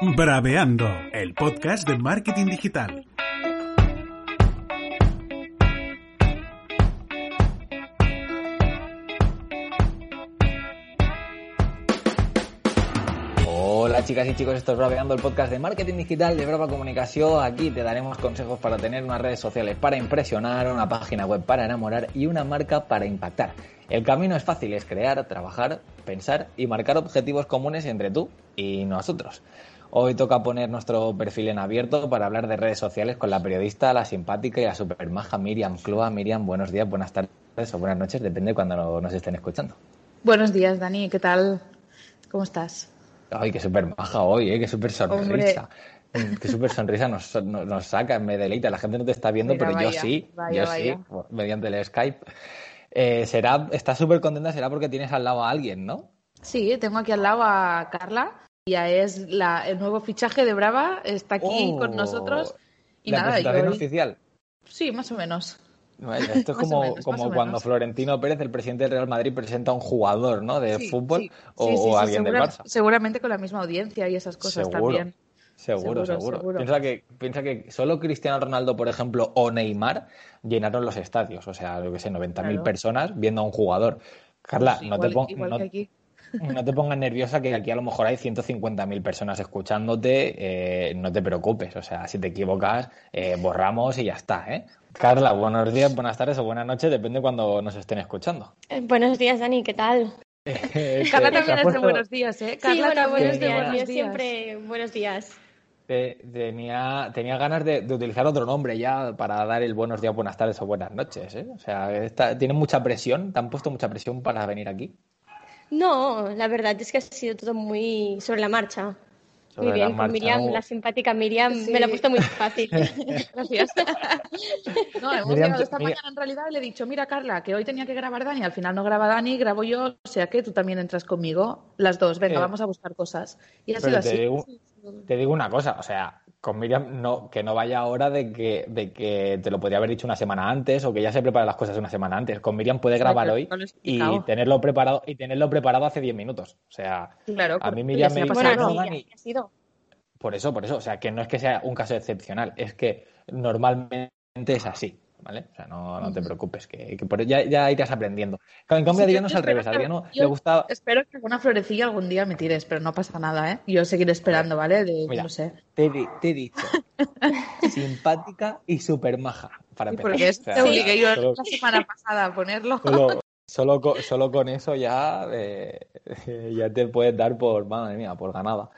Braveando, el podcast de marketing digital. Hola chicas y chicos, esto es Braveando, el podcast de marketing digital de Brava Comunicación. Aquí te daremos consejos para tener unas redes sociales para impresionar, una página web para enamorar y una marca para impactar. El camino es fácil, es crear, trabajar, pensar y marcar objetivos comunes entre tú y nosotros. Hoy toca poner nuestro perfil en abierto para hablar de redes sociales con la periodista, la simpática y la supermaja Miriam Cloa. Miriam, buenos días, buenas tardes o buenas noches, depende de cuando nos estén escuchando. Buenos días, Dani, ¿qué tal? ¿Cómo estás? Ay, qué súper maja hoy, ¿eh? qué súper sonrisa. Hombre. Qué súper sonrisa nos, nos, nos, saca, me deleita. La gente no te está viendo, Mira, pero vaya, yo sí, vaya, yo vaya. sí, mediante el Skype. Eh, será, estás súper contenta, será porque tienes al lado a alguien, ¿no? Sí, tengo aquí al lado a Carla. Es la, el nuevo fichaje de Brava, está aquí oh, con nosotros. Y ¿La nada, presentación yo... oficial? Sí, más o menos. Esto es como, menos, como o cuando. Florentino Pérez, el presidente del Real Madrid, presenta a un jugador ¿no? de Sí, fútbol sí, o, sí, o alguien segura- del Barça. Seguramente con la misma audiencia y esas cosas Seguro. también. Seguro, Seguro, seguro. seguro. Piensa, que, piensa que solo Cristiano Ronaldo, por ejemplo, o Neymar llenaron los estadios. O sea, yo que sé, 90.000 Claro. personas viendo a un jugador. Carla, Pues no, te igual- pon- igual no- que aquí. no te pongas nerviosa que aquí a lo mejor hay 150.000 personas escuchándote. eh, no te preocupes. O sea, si te equivocas, eh, borramos y ya está. ¿eh? Carla, buenos días, buenas tardes o buenas noches, depende cuando nos estén escuchando. Eh, Buenos días, Dani, ¿qué tal? Carla también has es de puesto- buenos días, ¿eh? Carla sí, bueno, también buenos días. buenos Yo días. siempre buenos días. Te- tenía, tenía ganas de, de utilizar otro nombre ya para dar el buenos días, buenas tardes o buenas noches. ¿eh? O sea, tienen mucha presión, te han puesto mucha presión para venir aquí. No, la verdad es que ha sido todo muy sobre la marcha. Sobre muy bien, con Miriam, la simpática Miriam, Sí. me la ha puesto muy fácil. Gracias. No, hemos Miriam, llegado esta Miriam- mañana en realidad y le he dicho, mira Carla, que hoy tenía que grabar Dani, al final no graba Dani, grabo yo, o sea que tú también entras conmigo, las dos, venga, Eh, vamos a buscar cosas. Y ha Pero sido te así. digo, te digo una cosa, o sea, con Miriam no, que no vaya ahora de que, de que te lo podría haber dicho una semana antes o que ya se prepara las cosas una semana antes. Con Miriam puede grabar hoy y tenerlo preparado y tenerlo preparado hace 10 minutos. O sea, Claro, a mí Miriam me pasado. bueno, no, Dani, ya ha sido. Por eso, por eso. O sea, que no es que sea un caso excepcional, es que normalmente es así, ¿vale? O sea, no, no te preocupes, que, que por- ya, ya irás aprendiendo. En cambio, Sí, Adriano es al revés. Que- Adriano le gusta... Espero que alguna florecilla algún día me tires, pero no pasa nada, ¿eh? Yo seguiré esperando, ¿vale? De, Mira, no sé. Te, he di- te he dicho, simpática y súper maja, para empezar. porque O es sea, te obligué yo solo, la semana pasada a ponerlo. solo, solo con, solo con eso ya, eh, ya te puedes dar por, madre mía, por ganada.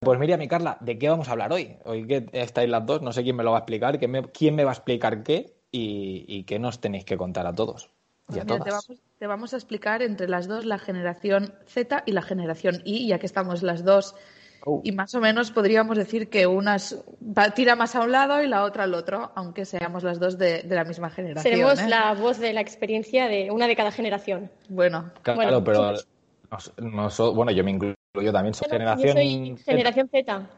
Pues Miriam y Carla, ¿de qué vamos a hablar hoy? Hoy que estáis las dos, no sé quién me lo va a explicar, quién me, quién me va a explicar qué y, y qué nos tenéis que contar a todos y a Mira, te, todas. vamos, te vamos a explicar entre las dos la generación Z y la generación Y, ya que estamos las dos. Oh. Y más o menos podríamos decir que una tira más a un lado y la otra al otro, aunque seamos las dos de, de la misma generación. Seremos ¿eh? la voz de la experiencia de una de cada generación. Bueno, Claro, Bueno, pero nos- nos- bueno, yo me incluyo también, soy Yo generación soy generación Z,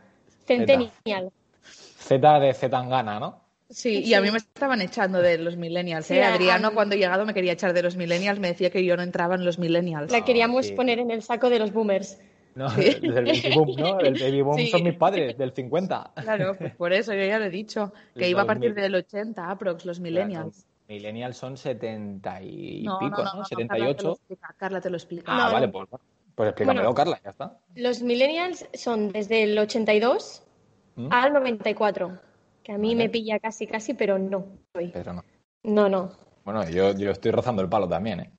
Centennial. Z de Zetangana, ¿no? Sí, Sí. y a mí me estaban echando de los millennials. ¿eh? Adriano, cuando he llegado, me quería echar de los millennials, me decía que yo no entraba en los millennials. La queríamos sí. poner en el saco de los boomers. No, Sí. del baby boom, ¿no? El baby boom Sí. son mis padres, del 50. Claro, pues por eso yo ya lo he dicho, que Los iba a partir 2000. del 80, aprox, los millennials. Millennials son 70 y No, pico, no, ¿no? no, no, Carla te lo 78. explica, Carla te lo explica. Ah, No, vale, pues, pues explícamelo, Bueno. Carla, ya está. Los millennials son desde el 82 ¿Mm? al 94, que a mí Vale. me pilla casi, casi, pero no. soy. Pero no. No, no. Bueno, yo, yo estoy rozando el palo también, ¿eh?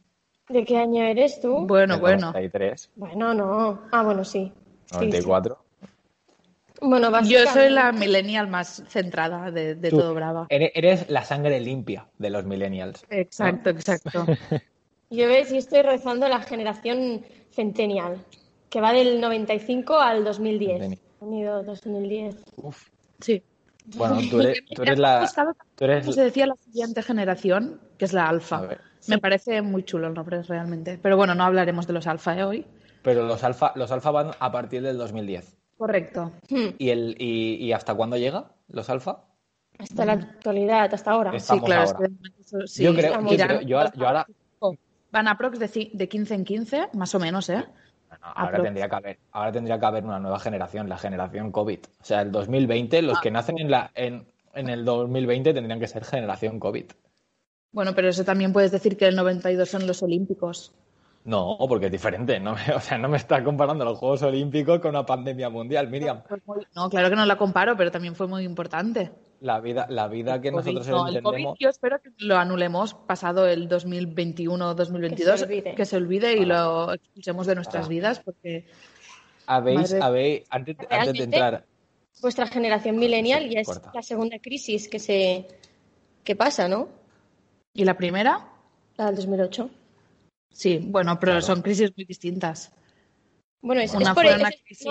¿De qué año eres tú? Bueno, bueno. 93, Bueno, no. Ah, bueno, sí. Sí, 94. sí. Bueno, Yo básicamente- soy la millennial más centrada de, de Tú. todo Brava. Eres, la sangre limpia de los millennials. Exacto, exacto. Yo ves, y estoy rozando la generación centennial, que va del 95 al 2010. Centennial. Unido 2010. Uf. Sí. Bueno, tú eres, tú eres la... Tú eres... ¿Cómo se decía la siguiente generación? Que es la A alfa. ver. Me parece muy chulo el nombre realmente. Pero bueno, no hablaremos de los alfa ¿eh, hoy. Pero los alfa, los alfa van a partir del 2010. Correcto. Hmm. ¿Y, el, y, y hasta cuándo llega los alfa? Hasta la actualidad, hasta ahora. Es- Sí, Estamos claro. es ahora. que eso- sí, yo creo, estamos- yo, creo- yo ahora, yo ahora- Van a prox de, de 15 en 15, más o menos, ¿eh? Ahora, tendría que haber, ahora tendría que haber una nueva generación, la generación COVID. O sea, el 2020, los que nacen en, la, en, en el 2020 tendrían que ser generación COVID. Bueno, pero eso también puedes decir que el 92 son los Olímpicos. No, porque es diferente. No, o sea, no me está comparando los Juegos Olímpicos con una pandemia mundial, Miriam. No, claro que no la comparo, pero también fue muy importante. La vida, la vida que nosotros no, el COVID, yo espero que lo anulemos pasado el 2021-2022, que, se olvide y lo expulsemos de nuestras vidas, porque... Habéis, habéis antes, antes de entrar... Vuestra generación millennial ya es la segunda crisis que se que pasa, ¿no? ¿Y la primera? La del 2008. Sí, bueno, pero son crisis muy distintas. Bueno, es, una por fue una crisis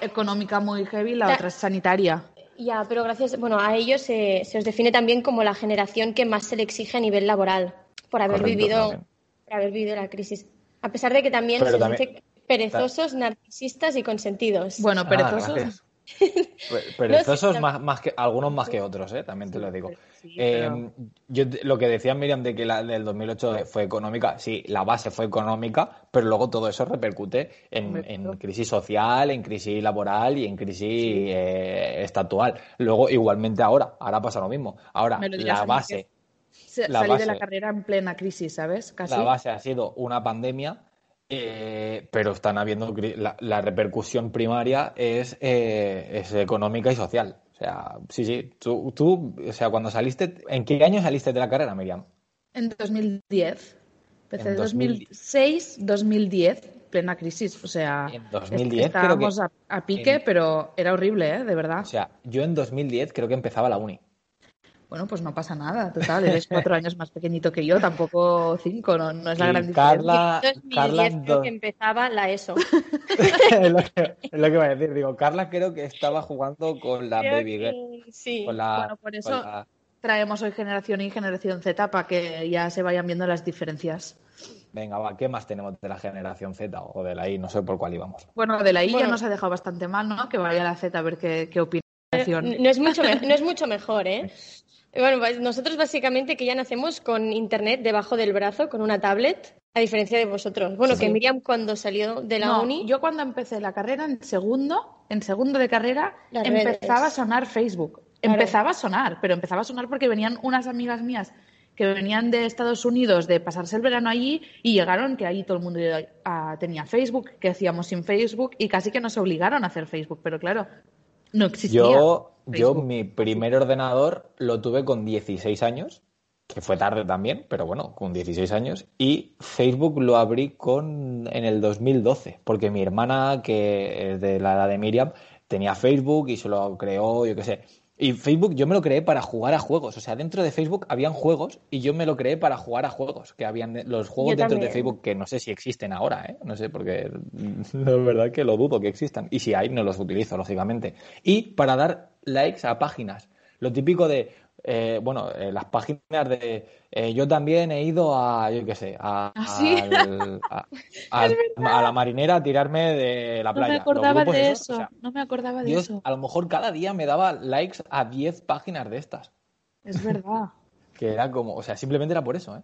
económica muy heavy, la, otra es sanitaria. Ya, pero gracias, bueno, a ellos se, os define también como la generación que más se le exige a nivel laboral por haber vivido, por haber vivido la crisis. A pesar de que también se dice perezosos, narcisistas y consentidos. Bueno, ah, perezosos. Perezosos más, más, que algunos más que otros, ¿eh? también te lo digo. Eh, yo lo que decía Miriam de que la del 2008 fue económica, sí, la base fue económica, pero luego todo eso repercute en, crisis social, en crisis laboral y en crisis eh, estatual. Luego igualmente ahora, ahora pasa lo mismo. Ahora la base, la salí de la carrera en plena crisis, ¿sabes? La base ha sido una pandemia eh, pero están habiendo la, repercusión primaria es, eh, es, económica y social. O sea, sí, sí. Tú, tú, o sea, cuando saliste, ¿en qué año saliste de la carrera, Miriam? En 2010. Empecé en 2006, 2010, plena crisis. O sea, en 2010 estábamos a, pique, pero era horrible, ¿eh? De verdad. O sea, yo en 2010 creo que empezaba la uni. Bueno, pues no pasa nada, total, eres cuatro años más pequeñito que yo, tampoco cinco, no, no es la gran Carla, diferencia. Carla creo que empezaba la ESO. es, lo que, es lo que voy a decir, digo, Carla creo que estaba jugando con la Baby Girl. Sí, bueno, por eso traemos hoy generación Y y generación Z para que ya se vayan viendo las diferencias. Venga, va, ¿qué más tenemos de la generación Z o de la I? No sé por cuál íbamos. Bueno, de la I ya nos ha dejado bastante mal, ¿no? Que vaya la Z a ver qué, qué opina. No es, mucho, no es mucho mejor, ¿eh? Bueno, pues nosotros básicamente que ya nacemos con internet debajo del brazo, con una tablet, a diferencia de vosotros. Bueno, que Miriam cuando salió de la uni. Yo cuando empecé la carrera, en segundo, en segundo de carrera, empezaba a sonar Facebook. Empezaba a sonar, pero empezaba a sonar porque venían unas amigas mías que venían de Estados Unidos de pasarse el verano allí y llegaron que ahí todo el mundo tenía Facebook, que hacíamos sin Facebook y casi que nos obligaron a hacer Facebook, pero claro, no existía. Yo yo mi primer ordenador lo tuve con 16 años, que fue tarde también, pero bueno, con 16 años. Y Facebook lo abrí con en el 2012, porque mi hermana, que es de la edad de Miriam, tenía Facebook y se lo creó, yo qué sé. Y Facebook yo me lo creé para jugar a juegos. O sea, dentro de Facebook habían juegos y yo me lo creé para jugar a juegos. Que habían los juegos dentro de Facebook que no sé si existen ahora, ¿eh? No sé, porque la verdad que lo dudo que existan. Y si hay, no los utilizo, lógicamente. Y para dar likes a páginas. Lo típico de, eh, bueno, eh, las páginas de eh, yo también he ido a, yo qué sé, a, ¿Ah, a, la marinera a tirarme de la playa. No me acordaba de eso, no me acordaba de eso. A lo mejor cada día me daba likes a 10 páginas de estas. Es verdad. que era como, o sea, simplemente era por eso, ¿eh?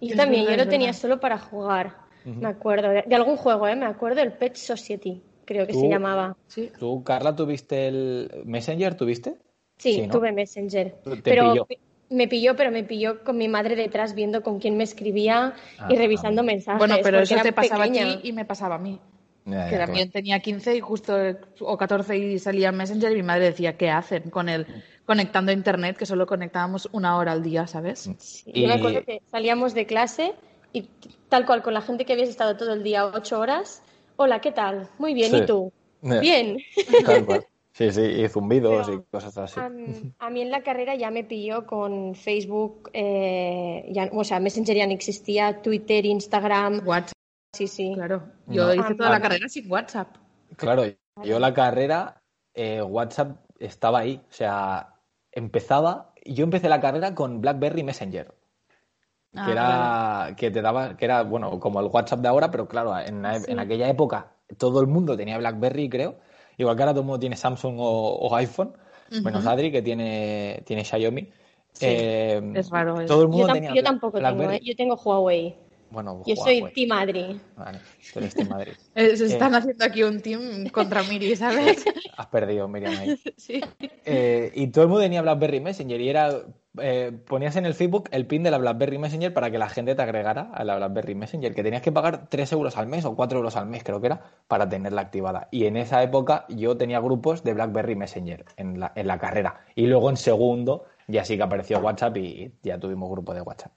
Y también, yo lo tenía solo para jugar, me acuerdo, de, algún juego, ¿eh? Me acuerdo el Pet Society creo que se llamaba. ¿Tú, Carla, tuviste el Messenger? ¿Tuviste? Sí, tuve Messenger. pero me pilló, pero me pilló con mi madre detrás viendo con quién me escribía y ah, revisando mensajes. Bueno, pero eso te pasaba a ti y me pasaba a mí. que también tenía 15 y justo o 14 y salía Messenger y mi madre decía, ¿qué hacen con el conectando a internet? Que solo conectábamos una hora al día, ¿sabes? y... Yo me acuerdo que salíamos de clase y tal cual con la gente que habías estado todo el día ocho horas Hola, ¿qué tal? Muy bien, ¿y tú? Eh, bien. Sí, sí, y zumbidos y cosas así. A, mí en la carrera ya me pilló con Facebook, eh, ya, o sea, Messenger ya no existía, Twitter, Instagram. WhatsApp. Sí, sí. Claro, yo hice toda la carrera sin WhatsApp. Claro, yo la carrera, eh, WhatsApp estaba ahí, o sea, empezaba, yo empecé la carrera con BlackBerry Messenger. Ah, que era que te daba que era bueno como el WhatsApp de ahora pero claro en, en, aquella época todo el mundo tenía BlackBerry creo igual que ahora todo el mundo tiene Samsung o, iPhone menos Adri que tiene tiene Xiaomi. Eh, es raro todo el mundo yo, tenía yo tampoco tengo ¿eh? yo tengo Huawei Bueno, Yo soy Team Madrid. Vale, tú eres Team Madrid. Eh, se están haciendo aquí un team contra Miri, ¿sabes? Has perdido, Miriam, ahí. sí. Eh, y todo el mundo tenía BlackBerry Messenger y era eh, ponías en el Facebook el pin de la BlackBerry Messenger para que la gente te agregara a la BlackBerry Messenger, que tenías que pagar 3 euros al mes o 4 euros al mes, creo que era, para tenerla activada. Y en esa época yo tenía grupos de BlackBerry Messenger en la, en la carrera. Y luego en segundo ya sí que apareció WhatsApp y ya tuvimos grupo de WhatsApp.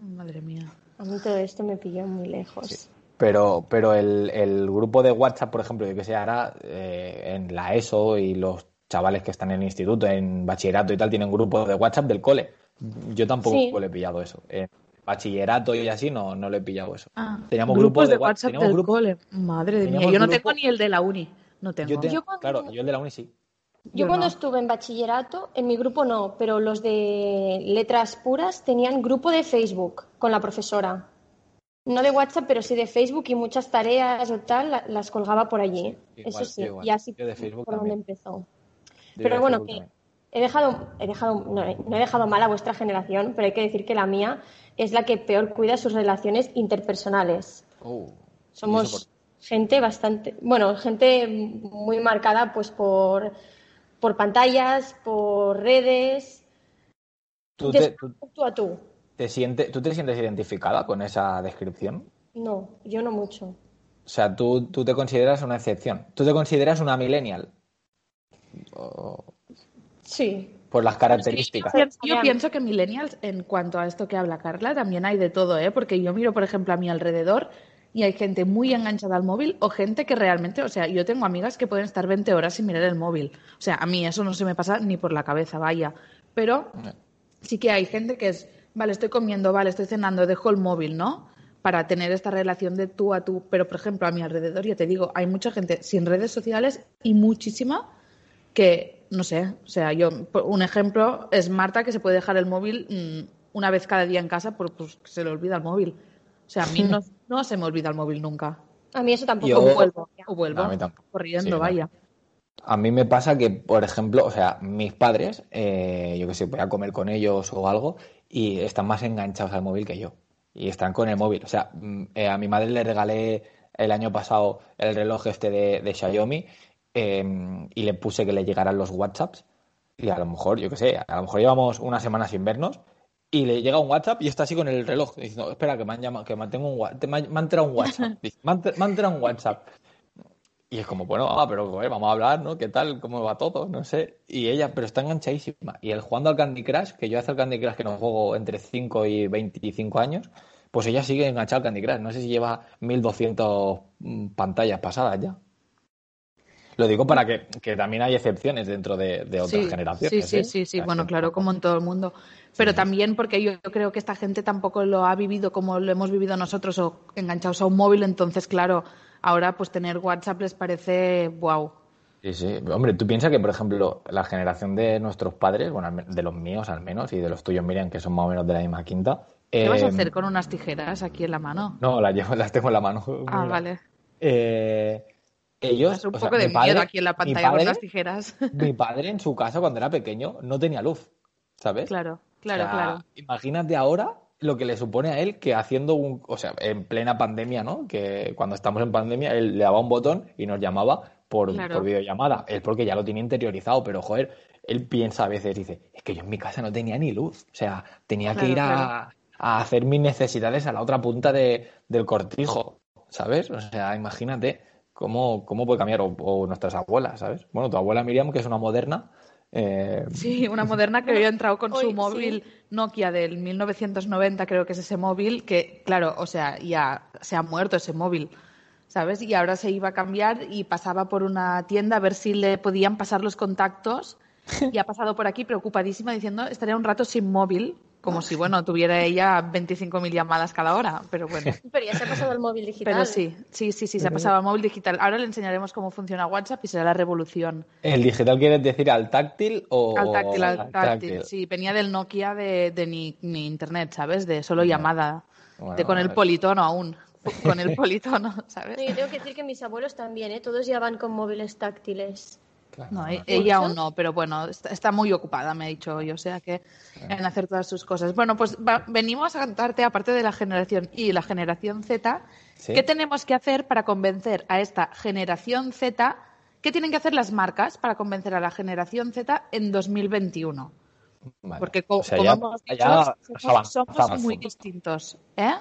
Madre mía. A mí todo esto me pilló muy lejos. Pero, pero el, el, grupo de WhatsApp, por ejemplo, yo que sé, ahora eh, en la ESO y los chavales que están en el instituto, en bachillerato y tal, tienen grupos de WhatsApp del cole. Yo tampoco le he pillado eso. En bachillerato y así no, no le he pillado eso. Ah, Teníamos grupos de WhatsApp del cole. Madre mía, yo no tengo ni el de la uni. No tengo. Yo Claro, yo el de la uni sí. Yo, cuando estuve en bachillerato, en mi grupo no, pero los de letras puras tenían grupo de Facebook con la profesora. No de WhatsApp, pero sí de Facebook y muchas tareas o tal las colgaba por allí. Eso sí, y así por donde empezó. Pero bueno, que he dejado, he dejado, no, he dejado mal a vuestra generación, pero hay que decir que la mía es la que peor cuida sus relaciones interpersonales. Oh, Somos gente bastante, bueno, gente muy marcada pues por por pantallas, por redes. ¿Tú te, tú, a tú. Te ¿Tú te sientes identificada con esa descripción? No, yo no mucho. O sea, tú, tú te consideras una excepción. ¿Tú te consideras una millennial? Sí. Por las características. Yo, pienso que millennials, en cuanto a esto que habla Carla, también hay de todo, ¿eh? Porque yo miro, por ejemplo, a mi alrededor y hay gente muy enganchada al móvil o gente que realmente, o sea, yo tengo amigas que pueden estar 20 horas sin mirar el móvil. O sea, a mí eso no se me pasa ni por la cabeza, vaya. Pero sí que hay gente que es, vale, estoy comiendo, vale, estoy cenando, dejo el móvil, ¿no? Para tener esta relación de tú a tú. Pero, por ejemplo, a mi alrededor, ya te digo, hay mucha gente sin redes sociales y muchísima que, no sé, o sea, yo, un ejemplo es Marta que se puede dejar el móvil mm, una vez cada día en casa porque pues, se le olvida el móvil. O sea, a mí no, se me olvida el móvil nunca. A mí eso tampoco. O vuelvo, o vuelvo corriendo, vaya. A mí me pasa que, por ejemplo, o sea, mis padres, eh, yo que sé, voy a comer con ellos o algo y están más enganchados al móvil que yo. Y están con el móvil. O sea, mm, eh, a mi madre le regalé el año pasado el reloj este de, Xiaomi em, y le puse que le llegaran los WhatsApps. Y a lo mejor, yo que sé, a lo mejor llevamos una semana sin vernos y le llega un WhatsApp y está así con el reloj diciendo, espera, que me han llamado, que me tengo un me han entrado un WhatsApp. me, han, entrado un WhatsApp. Y es como, bueno, ah, pero vamos a hablar, ¿no? ¿Qué tal? ¿Cómo va todo? No sé. Y ella, pero está enganchadísima. Y el jugando al Candy Crush, que yo hace el Candy Crush que no juego entre 5 y 25 años, pues ella sigue enganchada al Candy Crush. No sé si lleva 1200 mm, pantallas pasadas ya. Lo digo para que, también hay excepciones dentro de, otras generaciones. Sí, sí, ¿eh? sí, sí. Bueno, claro, como en todo el mundo. Pero también porque yo creo que esta gente tampoco lo ha vivido como lo hemos vivido nosotros o enganchados a un móvil. Entonces, claro, ahora pues tener WhatsApp les parece wow. Sí, sí. Hombre, tú piensas que, por ejemplo, la generación de nuestros padres, bueno, de los míos al menos, y de los tuyos, Miriam, que son más o menos de la misma quinta. ¿Qué vas a em, hacer con unas tijeras aquí en la mano? No, las, llevo, las tengo en la mano. Ah, vale. Eh, ellos. un poco de miedo aquí en la pantalla con las tijeras. Mi padre en su casa cuando era pequeño no tenía luz, ¿sabes? Claro, claro, claro. Imagínate ahora lo que le supone a él que haciendo un, o sea, en plena pandemia, ¿no? Que cuando estamos en pandemia él le daba un botón y nos llamaba por, por videollamada. Él porque ya lo tiene interiorizado, pero joder, él piensa a veces, dice, es que yo en mi casa no tenía ni luz, o sea, tenía que ir a, a, hacer mis necesidades a la otra punta de, del cortijo, ¿sabes? O sea, imagínate cómo, cómo puede cambiar, o, nuestras abuelas, ¿sabes? Bueno, tu abuela Miriam, que es una moderna. Eh, sí, una moderna que había entrado con su móvil Nokia del 1990, creo que es ese móvil, que, claro, o sea, ya se ha muerto ese móvil. ¿Sabes? Y ahora se iba a cambiar y pasaba por una tienda a ver si le podían pasar los contactos y ha pasado por aquí preocupadísima diciendo estaría un rato sin móvil como si, bueno, tuviera ella 25.000 llamadas cada hora, pero bueno. Pero ya se ha pasado al móvil digital. Pero sí, sí, sí, sí, se ha pasado al móvil digital. Ahora le enseñaremos cómo funciona WhatsApp y será la revolución. ¿El digital quieres decir al táctil o...? Al táctil, al táctil, sí. Venía del Nokia de, de ni, internet, ¿sabes? De solo llamada. de con el politono aún. Con el politono, ¿sabes? Sí, tengo que decir que mis abuelos también, ¿eh? Todos ya van con móviles táctiles. No, ella aún no, pero bueno, está, muy ocupada, me ha dicho hoy, o sea que en hacer todas sus cosas. Bueno, pues venimos a cantarte, aparte de la generación Y la generación Z, ¿qué tenemos que hacer para convencer a esta generación Z? ¿Qué tienen que hacer las marcas para convencer a la generación Z en 2021? Porque como, hemos dicho, somos, muy distintos. ¿eh?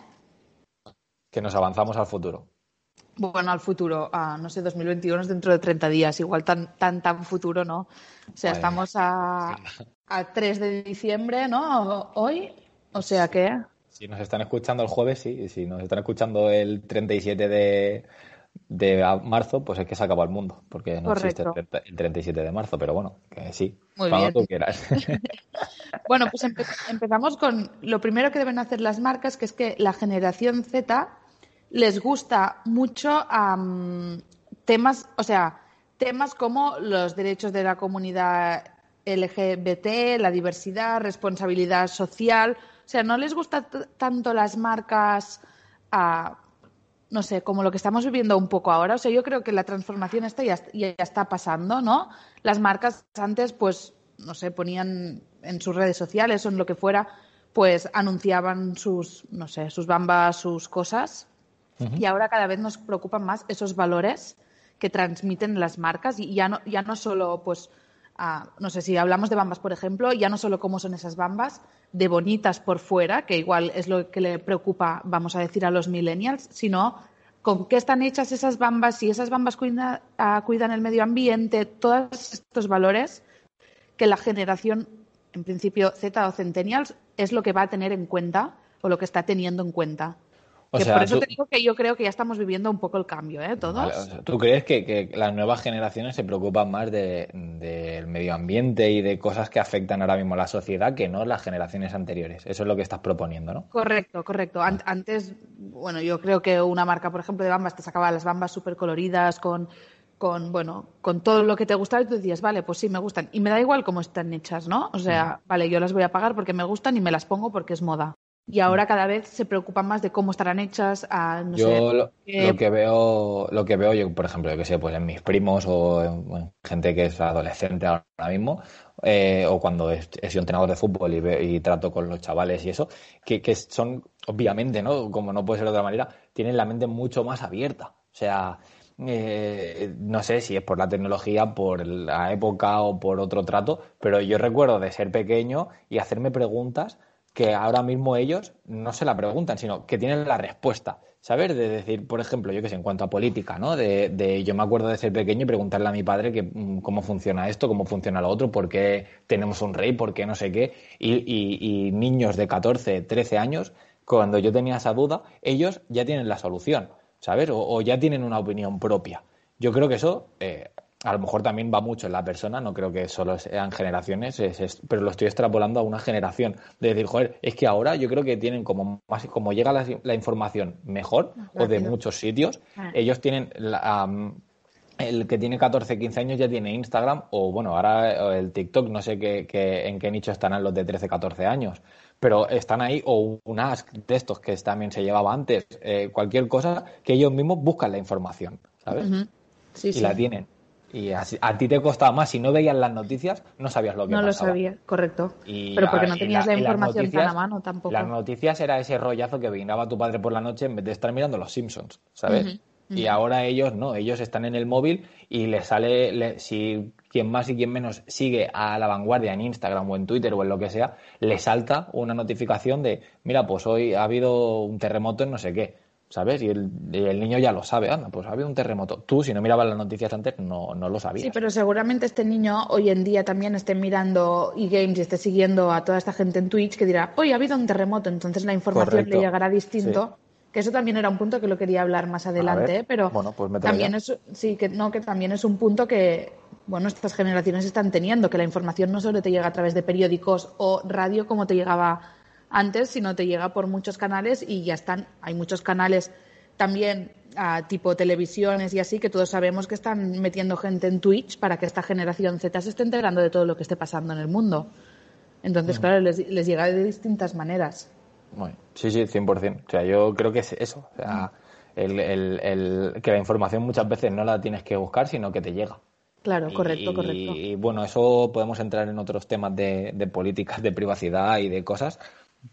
Que nos avanzamos al futuro. Bueno, al futuro, no sé, 2021 es dentro de 30 días, igual tan tan tan futuro, ¿no? O sea, estamos a, a 3 de diciembre, ¿no? Hoy, o sea que... Si nos están escuchando el jueves, sí, si nos están escuchando el 37 de, de marzo, pues es que se acaba el mundo, porque no existe el 37 de marzo, pero bueno, que sí, cuando tú quieras. bueno, pues empezamos con lo primero que deben hacer las marcas, que es que la generación Z les gusta mucho temas, o sea, temas como los derechos de la comunidad LGBT, la diversidad, responsabilidad social. O sea, no les gusta tanto las marcas, no sé, como lo que estamos viviendo un poco ahora. O sea, yo creo que la transformación esta ya, ya está pasando, ¿no? Las marcas antes, pues, no sé, ponían en sus redes sociales o en lo que fuera, pues anunciaban sus, no sé, sus bambas, sus cosas y ahora cada vez nos preocupan más esos valores que transmiten las marcas y ya no, ya no solo, pues, no sé si hablamos de bambas, por ejemplo, ya no solo cómo son esas bambas, de bonitas por fuera, que igual es lo que le preocupa, vamos a decir, a los millennials, sino con qué están hechas esas bambas, si esas bambas ah, cuidan el medio ambiente, todos estos valores que la generación, en principio Z o Centennials, es lo que va a tener en cuenta o lo que está teniendo en cuenta por eso te digo que yo creo que ya estamos viviendo un poco el cambio, ¿eh? Todos. ¿Tú crees que, las nuevas generaciones se preocupan más del medio ambiente y de cosas que afectan ahora mismo a la sociedad que no las generaciones anteriores? Eso es lo que estás proponiendo, ¿no? Correcto, correcto. Antes, bueno, yo creo que una marca, por ejemplo, de bambas te sacaba las bambas súper coloridas con con bueno con todo lo que te gustaba y tú decías vale pues sí me gustan y me da igual cómo están hechas no o sea vale yo las voy a pagar porque me gustan y me las pongo porque es moda y ahora cada vez se preocupan más de cómo estarán hechas. A, no yo lo, que veo, lo que veo yo, por ejemplo, yo que sé, pues en mis primos o en, gente que es adolescente ahora mismo, eh, o cuando he, sido entrenador de fútbol y, trato con los chavales y eso, que, que, son, obviamente, ¿no? Como no puede ser de otra manera, tienen la mente mucho más abierta. O sea, eh, no sé si es por la tecnología, por la época o por otro trato, pero yo recuerdo de ser pequeño y hacerme preguntas que ahora mismo ellos no se la preguntan, sino que tienen la respuesta. ¿Sabes? De decir, por ejemplo, yo que sé, en cuanto a política, ¿no? De, yo me acuerdo de ser pequeño y preguntarle a mi padre que, mm, cómo funciona esto, cómo funciona lo otro, por qué tenemos un rey, por qué no sé qué. Y, niños de 14, 13 años, cuando yo tenía esa duda, ellos ya tienen la solución, ¿sabes? O, ya tienen una opinión propia. Yo creo que eso eh, a lo mejor también va mucho en la persona, no creo que solo sean generaciones, pero lo estoy extrapolando a una generación. De decir, joder, es que ahora yo creo que tienen como más, como llega la, información mejor o de muchos sitios, ah. ellos tienen el que tiene 14, 15 años ya tiene Instagram o bueno, ahora el TikTok, no sé qué, en qué nicho están los de 13, 14 años, pero están ahí o un Ask de estos que también se llevaba antes, eh, cualquier cosa que ellos mismos buscan la información, ¿sabes? y la tienen. Y a, ti te costaba más, si no veías las noticias, no sabías lo que no pasaba. No lo sabía, correcto. Pero porque no tenías la, información tan a mano tampoco. Las noticias era ese rollazo que vinaba tu padre por la noche en vez de estar mirando los Simpsons, ¿sabes? Y ahora ellos no, ellos están en el móvil y les sale, si quien más y quien menos sigue a la vanguardia en Instagram o en Twitter o en lo que sea, le salta una notificación de, mira, pues hoy ha habido un terremoto en no sé qué ¿sabes? Y el, niño ya lo sabe, anda, pues ha habido un terremoto. Tú, si no mirabas las noticias antes, no, no lo sabías. Sí, pero seguramente este niño hoy en día también esté mirando e-games y esté siguiendo a toda esta gente en Twitch que dirá, hoy ha habido un terremoto, entonces la información le llegará distinto. Que eso también era un punto que lo quería hablar más adelante, pero bueno, pues también es, sí, que no, que también es un punto que bueno, estas generaciones están teniendo, que la información no solo te llega a través de periódicos o radio como te llegaba antes, sino te llega por muchos canales y ya están. Hay muchos canales también a tipo televisiones y así que todos sabemos que están metiendo gente en Twitch para que esta generación Z se esté enterando de todo lo que esté pasando en el mundo. Entonces, claro, les, llega de distintas maneras. sí, sí, 100%. O sea, yo creo que es eso. O sea, el, el, que la información muchas veces no la tienes que buscar, sino que te llega. Claro, correcto, correcto. Y, bueno, eso podemos entrar en otros temas de, políticas de privacidad y de cosas,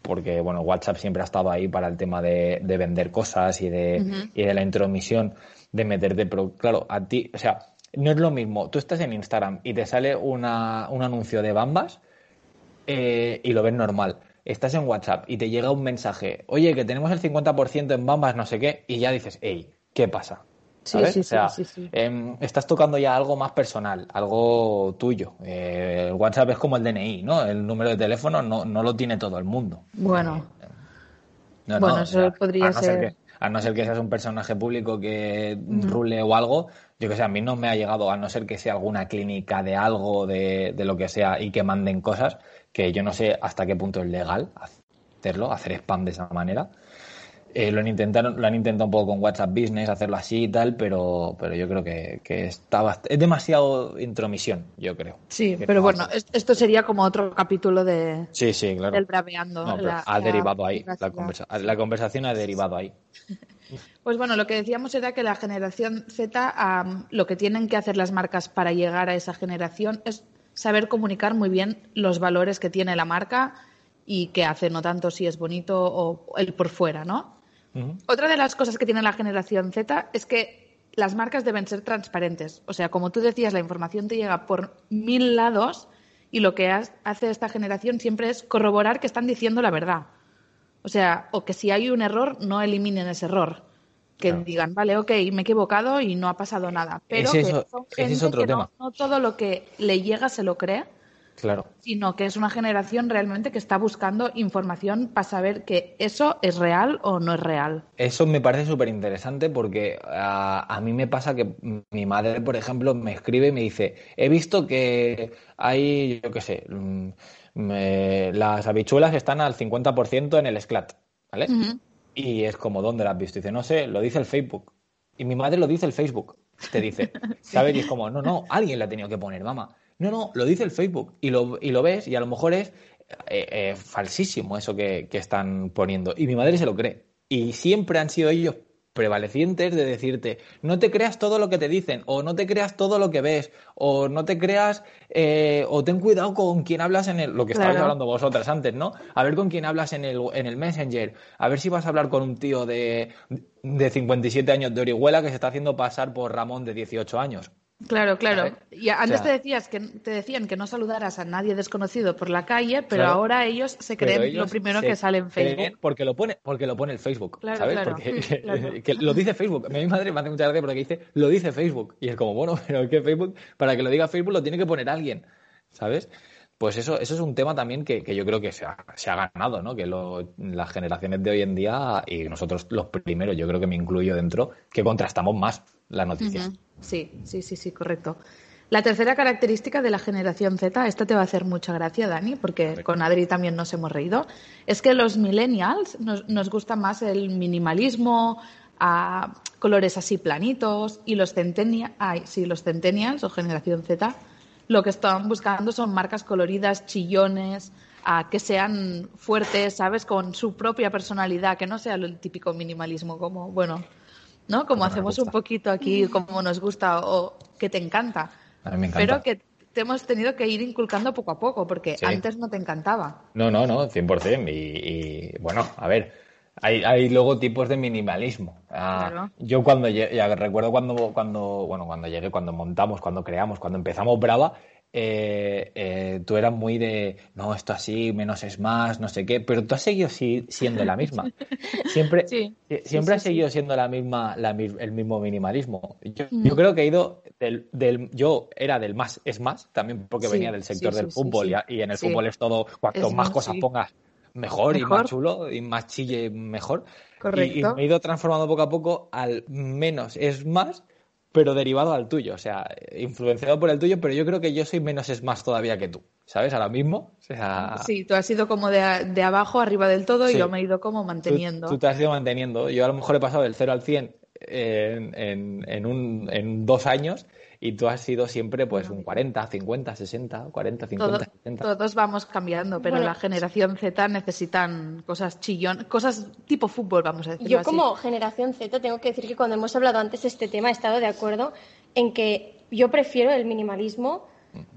porque bueno, WhatsApp siempre ha estado ahí para el tema de, vender cosas y de, y de la intromisión, de meterte, pero claro, a ti, o sea, no es lo mismo, tú estás en Instagram y te sale una, un anuncio de Bambas eh, y lo ves normal. Estás en WhatsApp y te llega un mensaje, oye, que tenemos el 50% en Bambas, no sé qué, y ya dices, hey, ¿qué pasa? Sí, sí, o sea, sí, em, estás tocando ya algo más personal, algo tuyo. Eh, el WhatsApp es como el DNI, ¿no? El número de teléfono no, no lo tiene todo el mundo. Bueno. bueno, eso podría ser. a no ser que seas un personaje público que rule o algo, yo que sé, a mí no me ha llegado, a no ser que sea alguna clínica de algo, de, de lo que sea, y que manden cosas, que yo no sé hasta qué punto es legal hacerlo, hacer spam de esa manera. Eh, lo, han intentado, lo han intentado un poco con WhatsApp Business, hacerlo así y tal, pero, pero yo creo que, que está es demasiado intromisión, yo creo. Sí, pero bueno, esto sería como otro capítulo de sí, sí, claro. del braveando. ha derivado ahí, la, la, conversación ha derivado ahí. Pues bueno, lo que decíamos era que la generación Z, lo que tienen que hacer las marcas para llegar a esa generación es saber comunicar muy bien los valores que tiene la marca y qué hace, no tanto si es bonito o el por fuera, ¿no? Otra de las cosas que tiene la generación Z es que las marcas deben ser transparentes. O sea, como tú decías, la información te llega por mil lados y lo que hace esta generación siempre es corroborar que están diciendo la verdad. O sea, o que si hay un error, no eliminen ese error. Que digan, vale, ok, me he equivocado y no ha pasado nada. Pero que son gente no todo lo que le llega se lo cree Claro. Sino que es una generación realmente que está buscando información para saber que eso es real o no es real. Eso me parece súper interesante porque a, mí me pasa que mi madre, por ejemplo, me escribe y me dice, he visto que hay, yo qué sé, mm, las habichuelas están al 50% en el SCLAT, ¿vale? Y es como, ¿dónde las has visto? dice, no sé, lo dice el Facebook. Y mi madre lo dice el Facebook. Te dice, ¿sabes? Y es como, no, no, alguien la ha tenido que poner, mamá. No, no, lo dice el Facebook y lo, y lo ves y a lo mejor es eh, eh, falsísimo eso que, están poniendo. Y mi madre se lo cree. Y siempre han sido ellos prevalecientes de decirte, no te creas todo lo que te dicen, o no te creas todo lo que ves, o no te creas, eh, o ten cuidado con quién hablas en el, lo que estabais hablando vosotras antes, ¿no? A ver con quién hablas en el, en el Messenger, a ver si vas a hablar con un tío de, de 57 años de Orihuela que se está haciendo pasar por Ramón de 18 años. Claro, claro. Y antes te decías que te decían que no saludaras a nadie desconocido por la calle, pero ahora ellos se creen lo primero que sale en Facebook. Porque lo pone, porque lo pone el Facebook, ¿sabes? porque que lo dice Facebook. Mi madre me hace mucha gracia porque dice lo dice Facebook y es como bueno, pero es que Facebook para que lo diga Facebook lo tiene que poner alguien, ¿sabes? Pues eso, eso es un tema también que, yo creo que se ha, se ha ganado, ¿no? Que las generaciones de hoy en día, y nosotros los primeros, yo creo que me incluyo dentro, que contrastamos más las noticias. Sí, sí, sí, sí, correcto. La tercera característica de la generación Z, esta te va a hacer mucha gracia, Dani, porque con Adri también nos hemos reído, es que los millennials nos, nos gusta más el minimalismo, a colores así planitos, y los centennials, ay, sí, los centennials o generación Z, lo que están buscando son marcas coloridas, chillones, a que sean fuertes, ¿sabes? Con su propia personalidad, que no sea el típico minimalismo como, bueno, ¿no? Como, hacemos un poquito aquí, como nos gusta o que te encanta. A mí me encanta. Pero que te hemos tenido que ir inculcando poco a poco, porque antes no te encantaba. No, no, no, 100%. Y, y bueno, a ver, hay, hay luego tipos de minimalismo. Ah, yo cuando ya recuerdo cuando, cuando, bueno, cuando llegué, cuando montamos, cuando creamos, cuando empezamos Brava, eh, eh, tú eras muy de, no, esto así, menos es más, no sé qué, pero tú has seguido siendo la misma. Siempre, siempre has seguido siendo la misma, el mismo minimalismo. Mm. Yo, creo que he ido del, del, yo era del más es más, también porque venía del sector del fútbol y, en el fútbol es todo, cuanto más cosas pongas, mejor, y más chulo y más chille mejor. Correcto. Y, me he ido transformando poco a poco al menos es más pero derivado al tuyo, o sea, influenciado por el tuyo, pero yo creo que yo soy menos es más todavía que tú, ¿sabes? Ahora mismo. O sea... Sí, tú has ido como de, de abajo arriba del todo y yo me he ido como manteniendo. Tú, te has ido manteniendo. Yo a lo mejor he pasado del 0 al 100 en, en, en, un, en dos años y tú has sido siempre pues un 40, 50, 60, 40, 50, 60. Todos vamos cambiando, pero la generación Z necesitan cosas chillón, cosas tipo fútbol, vamos a decir. Yo como generación Z tengo que decir que cuando hemos hablado antes de este tema he estado de acuerdo en que yo prefiero el minimalismo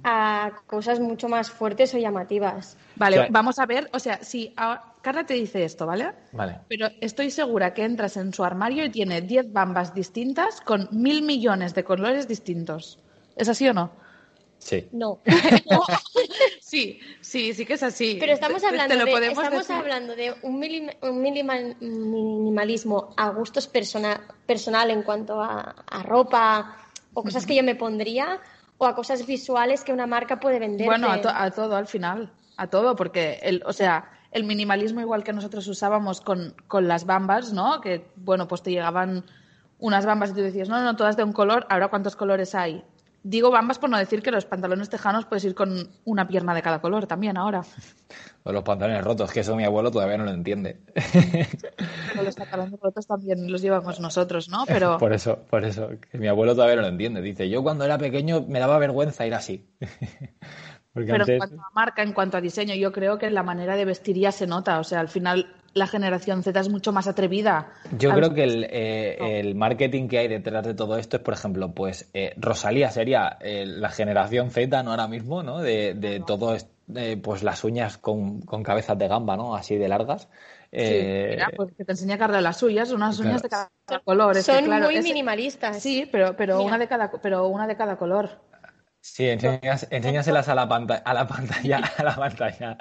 a cosas mucho más fuertes o llamativas. Vale, vamos a ver, o sea, si Carla te dice esto, ¿vale? Vale. Pero estoy segura que entras en su armario y tiene 10 bambas distintas con mil millones de colores distintos. ¿Es así o no? Sí. No. sí, sí, sí que es así. Pero estamos hablando, de, estamos hablando de un, minimalismo a gustos personal en cuanto a, ropa o cosas que yo me pondría o a cosas visuales que una marca puede vender. Bueno, a, todo al final, a todo, porque, el, o sea, el minimalismo igual que nosotros usábamos con, con las bambas, ¿no? Que, bueno, pues te llegaban unas bambas y tú decías, no, no, todas de un color, ahora cuántos colores hay. Digo bambas por no decir que los pantalones tejanos puedes ir con una pierna de cada color también ahora. O los pantalones rotos, que eso mi abuelo todavía no lo entiende. los pantalones rotos también los llevamos nosotros, ¿no? Pero... Por eso, por eso, que mi abuelo todavía no lo entiende. Dice, yo cuando era pequeño me daba vergüenza ir así. Pero en cuanto a marca, en cuanto a diseño, yo creo que la manera de vestir ya se nota. O sea, al final la generación Z es mucho más atrevida. Yo creo que eh, el, marketing que hay detrás de todo esto es, por ejemplo, pues eh, Rosalía sería eh, la generación Z, ¿no? Ahora mismo, ¿no? De, de todo, pues las uñas con, con, cabezas de gamba, ¿no? Así de largas. Sí, pues que te enseña Carla las suyas, unas uñas de cada color. Son muy minimalistas. Sí, pero, pero, una de cada, pero una de cada color. Sí, enseñas, enséñaselas a la, pantalla, a la pantalla, a la pantalla.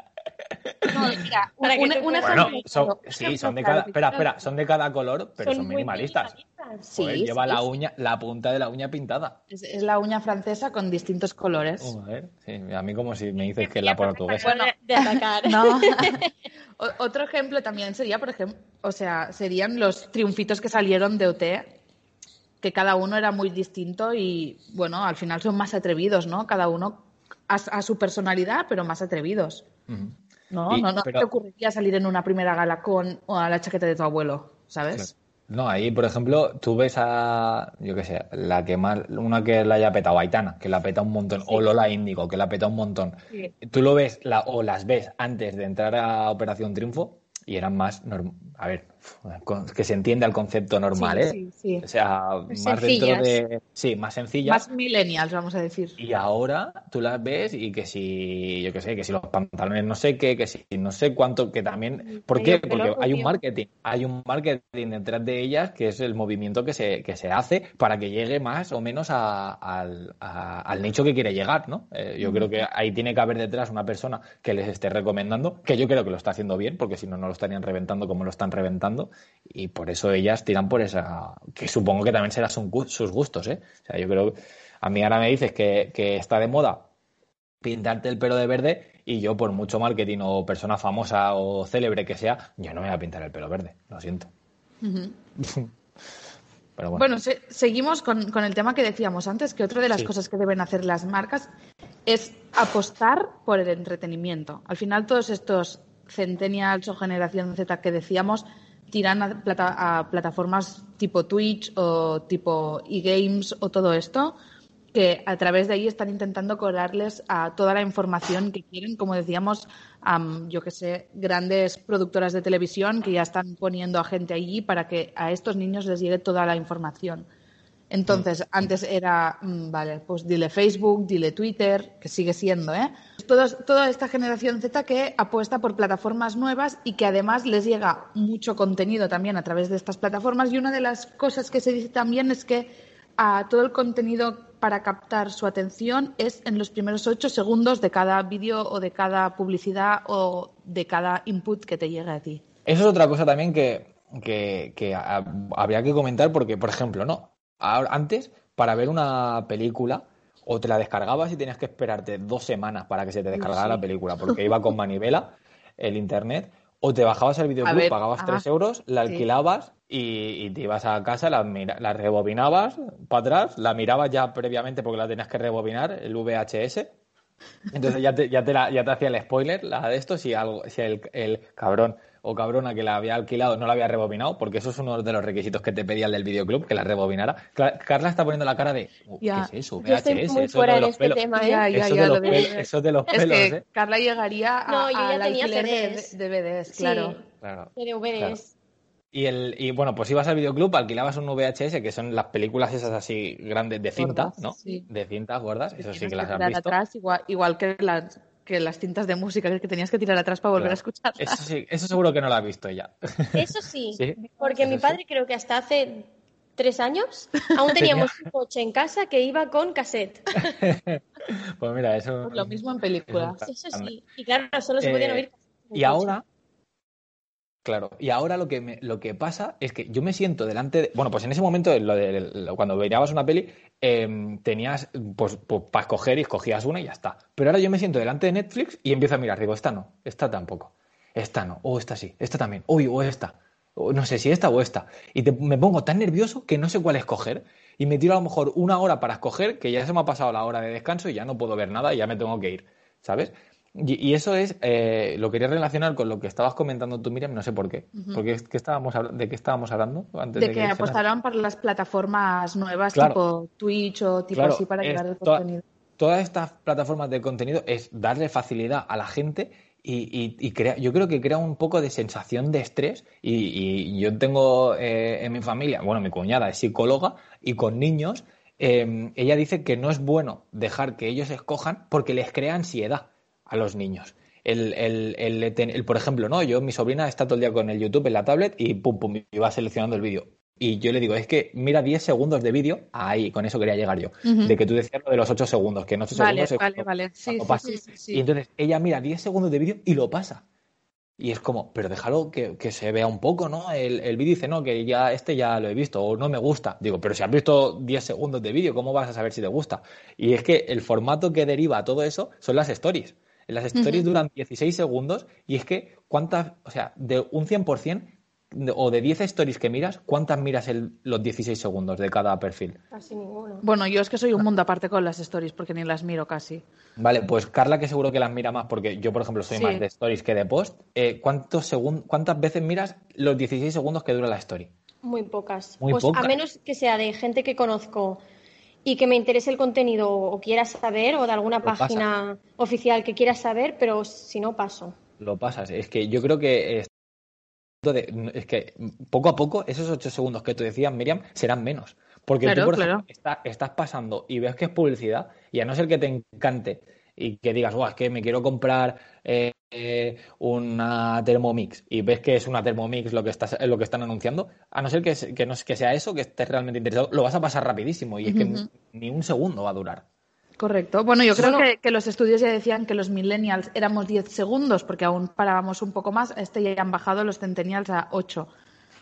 No, mira, un, un ejemplo. son, sí, son de cada, espera, espera, son de cada color, pero son, minimalistas. Sí, lleva la uña, la punta de la uña pintada. Es, la uña francesa con distintos colores. sí, a mí como si me dices que es la portuguesa. Bueno, de atacar. No. Otro ejemplo también sería, por ejemplo, o sea, serían los triunfitos que salieron de OT que cada uno era muy distinto y, bueno, al final son más atrevidos, ¿no? Cada uno a, su personalidad, pero más atrevidos. No, no, no te ocurriría salir en una primera gala con a la chaqueta de tu abuelo, ¿sabes? No, ahí, por ejemplo, tú ves a, yo qué sé, la que más, una que la haya petado, Aitana, que la peta un montón, o Lola Índigo, que la peta un montón. Tú lo ves, la, o las ves antes de entrar a Operación Triunfo, y eran más, a ver, que se entienda el concepto normal, ¿eh? O sea, más dentro de... Sí, más sencillas. Más millennials, vamos a decir. Y ahora tú las ves y que si, yo qué sé, que si los pantalones no sé qué, que si no sé cuánto, que también... ¿Por qué? Porque hay un marketing, hay un marketing detrás de ellas que es el movimiento que se, que se hace para que llegue más o menos al, nicho que quiere llegar, ¿no? Eh, yo creo que ahí tiene que haber detrás una persona que les esté recomendando, que yo creo que lo está haciendo bien, porque si no, no lo estarían reventando como lo están reventando y por eso ellas tiran por esa, que supongo que también será sus gustos, ¿eh? O sea, yo creo, a mí ahora me dices que, está de moda pintarte el pelo de verde y yo por mucho marketing o persona famosa o célebre que sea, yo no me voy a pintar el pelo verde, lo siento. Pero bueno, seguimos con, el tema que decíamos antes, que otra de las cosas que deben hacer las marcas es apostar por el entretenimiento. Al final todos estos centennials o generación Z que decíamos tiran a, plataformas tipo Twitch o tipo eGames o todo esto, que a través de ahí están intentando colarles a toda la información que quieren, como decíamos, yo que sé, grandes productoras de televisión que ya están poniendo a gente allí para que a estos niños les llegue toda la información. Entonces, antes era, mm, vale, pues dile Facebook, dile Twitter, que sigue siendo, ¿eh? toda esta generación Z que apuesta por plataformas nuevas y que además les llega mucho contenido también a través de estas plataformas. Y una de las cosas que se dice también es que a todo el contenido para captar su atención es en los primeros ocho segundos de cada vídeo o de cada publicidad o de cada input que te llegue a ti. Eso es otra cosa también que, que habría que comentar porque, por ejemplo, no antes, para ver una película, o te la descargabas y tenías que esperarte dos semanas para que se te descargara la película, porque iba con manivela el internet, o te bajabas el videoclub, pagabas tres euros, la alquilabas y, te ibas a casa, la, la rebobinabas para atrás, la mirabas ya previamente porque la tenías que rebobinar, el VHS. Entonces ya te, ya te, ya te hacía el spoiler, la de esto, si, algo, si el, el cabrón o cabrona que la había alquilado no la había rebobinado, porque eso es uno de los requisitos que te pedía el del videoclub, que la rebobinara. Carla está poniendo la cara de, uh, ¿qué es eso? VHS, eso fuera de los pelos. Tema, ¿eh? eso, de los pelos, eso de los pelos, es que ¿eh? Carla llegaría a, no, yo ya tenía CDs. De, DVDs, claro. claro. DVDs. Y, el, y bueno, pues ibas al videoclub, alquilabas un VHS, que son las películas esas así grandes de cinta, ¿no? De cintas gordas, eso sí que las has visto. Atrás, igual, igual que las que las cintas de música que tenías que tirar atrás para volver a escuchar. Eso sí, eso seguro que no lo has visto ya. Eso sí, porque mi padre creo que hasta hace tres años aún teníamos un coche en casa que iba con cassette. pues mira, eso... Pues lo mismo en películas. Eso sí, y claro, solo se podían eh, oír. Y ahora, Claro, y ahora lo que, lo que pasa es que yo me siento delante de... Bueno, pues en ese momento, lo de, cuando veías una peli, em, tenías pues, pues, para escoger y escogías una y ya está. Pero ahora yo me siento delante de Netflix y empiezo a mirar, digo, esta no, esta tampoco, esta no, o esta sí, esta también, uy, o esta, no sé si esta o esta. Y me pongo tan nervioso que no sé cuál escoger y me tiro a lo mejor una hora para escoger, que ya se me ha pasado la hora de descanso y ya no puedo ver nada y ya me tengo que ir, ¿sabes? Y, eso es, eh, lo quería relacionar con lo que estabas comentando tú, Miriam, no sé por qué. porque estábamos, ¿De qué estábamos hablando? Antes de, que, apostaran para las plataformas nuevas tipo Twitch o tipo así para crear el contenido. Todas estas plataformas de contenido es darle facilidad a la gente y, crea, yo creo que crea un poco de sensación de estrés y, yo tengo eh, en mi familia, bueno, mi cuñada es psicóloga y con niños, eh, ella dice que no es bueno dejar que ellos escojan porque les crea ansiedad a los niños. El, el, el, por ejemplo, no, yo, mi sobrina está todo el día con el YouTube en la tablet y pum, pum, y va seleccionando el vídeo. Y yo le digo, es que mira 10 segundos de vídeo, ahí, con eso quería llegar yo. De que tú decías lo de los 8 segundos, que no 8 vale, segundos. Vale, vale, sí, sí, Y entonces ella mira 10 segundos de vídeo y lo pasa. Y es como, pero déjalo que, que se vea un poco, ¿no? El, el vídeo dice, no, que ya este ya lo he visto o no me gusta. Digo, pero si has visto 10 segundos de vídeo, ¿cómo vas a saber si te gusta? Y es que el formato que deriva a todo eso son las stories. Las stories duran 16 segundos y es que cuántas, o sea, de un 100% o de 10 stories que miras, ¿cuántas miras el, los 16 segundos de cada perfil? Casi ninguno. Bueno, yo es que soy un mundo aparte con las stories porque ni las miro casi. Vale, pues Carla que seguro que las mira más porque yo, por ejemplo, soy más de stories que de post. Eh, ¿cuántos ¿Cuántas veces miras los 16 segundos que dura la story? Muy pocas. Muy pues pocas. A menos que sea de gente que conozco y que me interese el contenido o quieras saber o de alguna página oficial que quieras saber, pero si no paso. Lo pasas. Es que yo creo que es que poco a poco esos ocho segundos que tú decías, Miriam, serán menos. Porque tú, por ejemplo, estás pasando y ves que es publicidad y a no ser que te encante y que digas, es que me quiero comprar eh, una Thermomix y ves que es una Thermomix lo que, estás, lo que están anunciando, a no ser que, que, no, que sea eso, que estés realmente interesado, lo vas a pasar rapidísimo y es que ni un segundo va a durar. Correcto. Bueno, yo creo que, los estudios ya decían que los millennials éramos 10 segundos porque aún parábamos un poco más. Este ya han bajado los centennials a 8.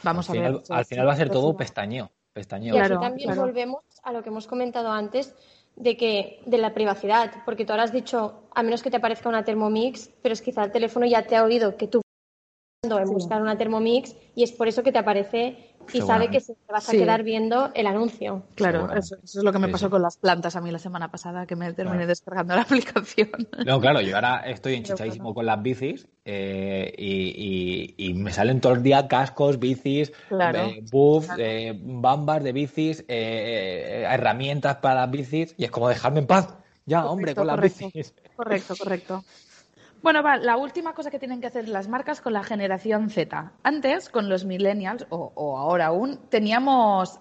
Vamos a ver. Al final va a ser todo pestañeo. pestañeo. Y claro, también volvemos a lo que hemos comentado antes de que de la privacidad, porque tú ahora has dicho, a menos que te aparezca una Thermomix, pero es quizá el teléfono ya te ha oído que tú en buscar una Thermomix y es por eso que te aparece y sabe que se te vas a quedar viendo el anuncio. Claro, eso, es lo que me pasó con las plantas a mí la semana pasada, que me terminé descargando la aplicación. No, claro, yo ahora estoy enchichadísimo con las bicis eh, y, me salen todos los días cascos, bicis, eh, buff, eh, bambas de bicis, herramientas para las bicis y es como dejarme en paz. Ya, hombre, con las bicis. Correcto, correcto. Bueno, va, la última cosa que tienen que hacer las marcas con la generación Z. Antes, con los millennials, o, ahora aún, teníamos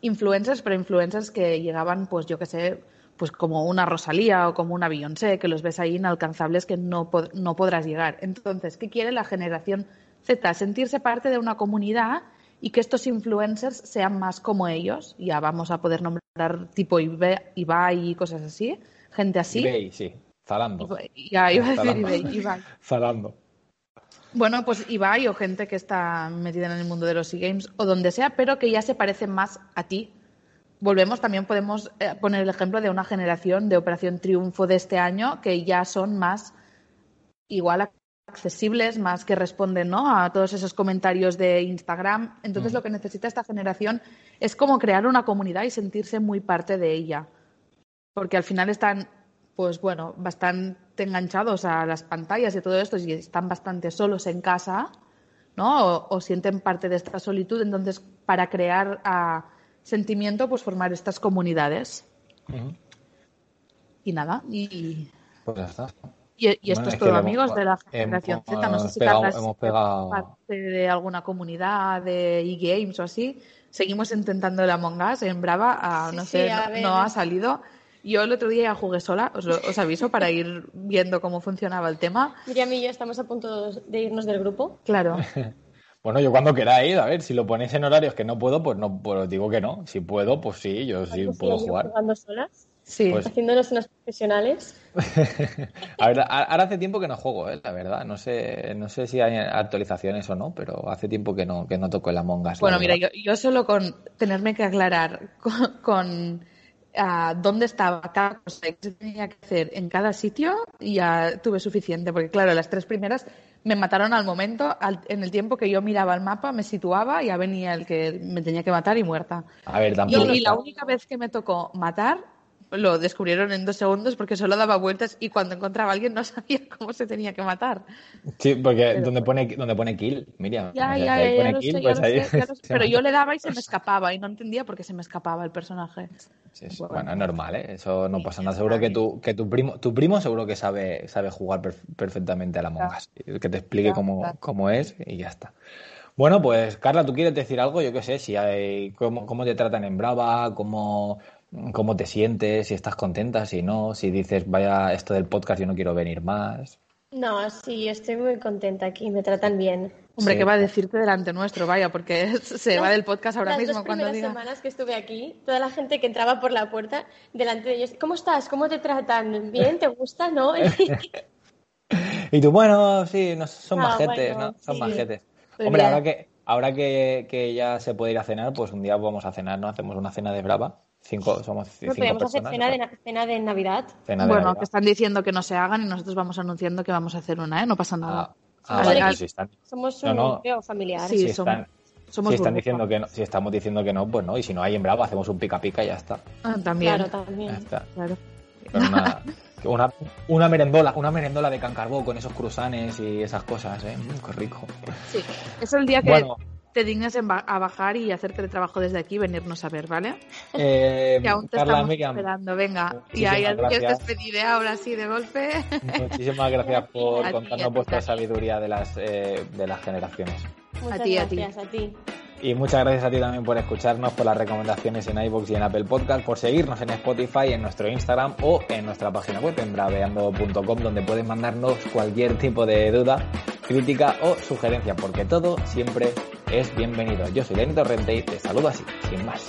influencers, pero influencers que llegaban, pues yo qué sé, pues como una Rosalía o como una Beyoncé, que los ves ahí inalcanzables que no, no podrás llegar. Entonces, ¿qué quiere la generación Z? Sentirse parte de una comunidad y que estos influencers sean más como ellos. Ya vamos a poder nombrar tipo Ibai y cosas así, gente así. Ibai, sí. Zalando. Ya iba a decir Ibai. Zalando. Bueno, pues Ibai o gente que está metida en el mundo de los e-games o donde sea, pero que ya se parece más a ti. Volvemos, también podemos eh, poner el ejemplo de una generación de Operación Triunfo de este año que ya son más igual accesibles, más que responden ¿no? a todos esos comentarios de Instagram. Entonces mm. lo que necesita esta generación es como crear una comunidad y sentirse muy parte de ella. Porque al final están pues bueno, bastante enganchados a las pantallas y todo esto y están bastante solos en casa, ¿no? O, sienten parte de esta solitud, entonces para crear uh, sentimiento, pues formar estas comunidades. Y nada, y... Pues ya está. Y, esto es todo amigos de la generación Z. No sé si pegado, hemos pegado... parte de alguna comunidad de e-games o así. Seguimos intentando el Among Us en Brava. no sé, no, ha salido. Yo el otro día ya jugué sola, os, aviso, para ir viendo cómo funcionaba el tema. Miriam y yo estamos a punto de irnos del grupo. Claro. bueno, yo cuando queráis, a ver, si lo ponéis en horarios que no puedo, pues no pues digo que no. Si puedo, pues sí, yo sí puedo jugar. jugando solas? Sí. Pues Haciéndonos unos profesionales. a ver, ahora hace tiempo que no juego, ¿eh? la verdad. No sé, no sé si hay actualizaciones o no, pero hace tiempo que no, que no toco el Among Us. Bueno, mira, yo, yo, solo con tenerme que aclarar con, ah, dónde estaba cada cosa que tenía que hacer en cada sitio, ya tuve suficiente, porque claro, las tres primeras me mataron al momento, en el tiempo que yo miraba el mapa, me situaba, y ya venía el que me tenía que matar y muerta. A ver, tampoco. y la única vez que me tocó matar lo descubrieron en dos segundos porque solo daba vueltas y cuando encontraba a alguien no sabía cómo se tenía que matar. Sí, porque donde pone donde pone kill, Miriam. Ya, ya, ya, pues pero yo le daba y se me escapaba y no entendía por qué se me escapaba el personaje. Sí, bueno, es normal, ¿eh? Eso no pasa nada. Seguro que tu, que tu primo, tu primo seguro que sabe, sabe jugar perfectamente a la mongas. Que te explique cómo, cómo es y ya está. Bueno, pues Carla, ¿tú quieres decir algo? Yo qué sé, si hay, cómo, cómo te tratan en Brava, cómo cómo te sientes, si estás contenta, si no, si dices, vaya, esto del podcast yo no quiero venir más. No, sí, estoy muy contenta aquí, me tratan bien. Hombre, ¿qué va a decirte delante nuestro? Vaya, porque se va del podcast ahora mismo cuando diga. Las semanas que estuve aquí, toda la gente que entraba por la puerta delante de ellos, ¿cómo estás? ¿Cómo te tratan? ¿Bien? ¿Te gusta? ¿No? y tú, bueno, sí, no, son ah, majetes, ¿no? Son majetes. Hombre, ahora que ahora que, que, ya se puede ir a cenar, pues un día vamos a cenar, ¿no? Hacemos una cena de brava Cinco, somos cinco podemos hacer cena de, cena de Navidad. bueno, que están diciendo que no se hagan y nosotros vamos anunciando que vamos a hacer una, ¿eh? No pasa nada. Ah, ah, si están... Somos un no, familiar. Sí, si somos, si están diciendo que no, si estamos diciendo que no, pues no. Y si no hay en Bravo, hacemos un pica pica y ya está. Ah, también. Claro, también. Ya está. Claro. Una, una, merendola, una merendola de cancarbó con esos cruzanes y esas cosas, ¿eh? Mm, qué rico. Sí, es el día que, te dignes a bajar y hacerte el trabajo desde aquí y venirnos a ver, ¿vale? Eh, que aún te estamos esperando, venga. Y ahí te despediré ahora sí de golpe. Muchísimas gracias por contarnos vuestra sabiduría de las, eh, de las generaciones. Muchas a ti, gracias, a ti. Y muchas gracias a ti también por escucharnos, por las recomendaciones en iVoox y en Apple Podcast, por seguirnos en Spotify, en nuestro Instagram o en nuestra página web en braveando.com donde puedes mandarnos cualquier tipo de duda, crítica o sugerencia, porque todo siempre es bienvenido. Yo soy Lenny Torrente y te saludo así, sin más.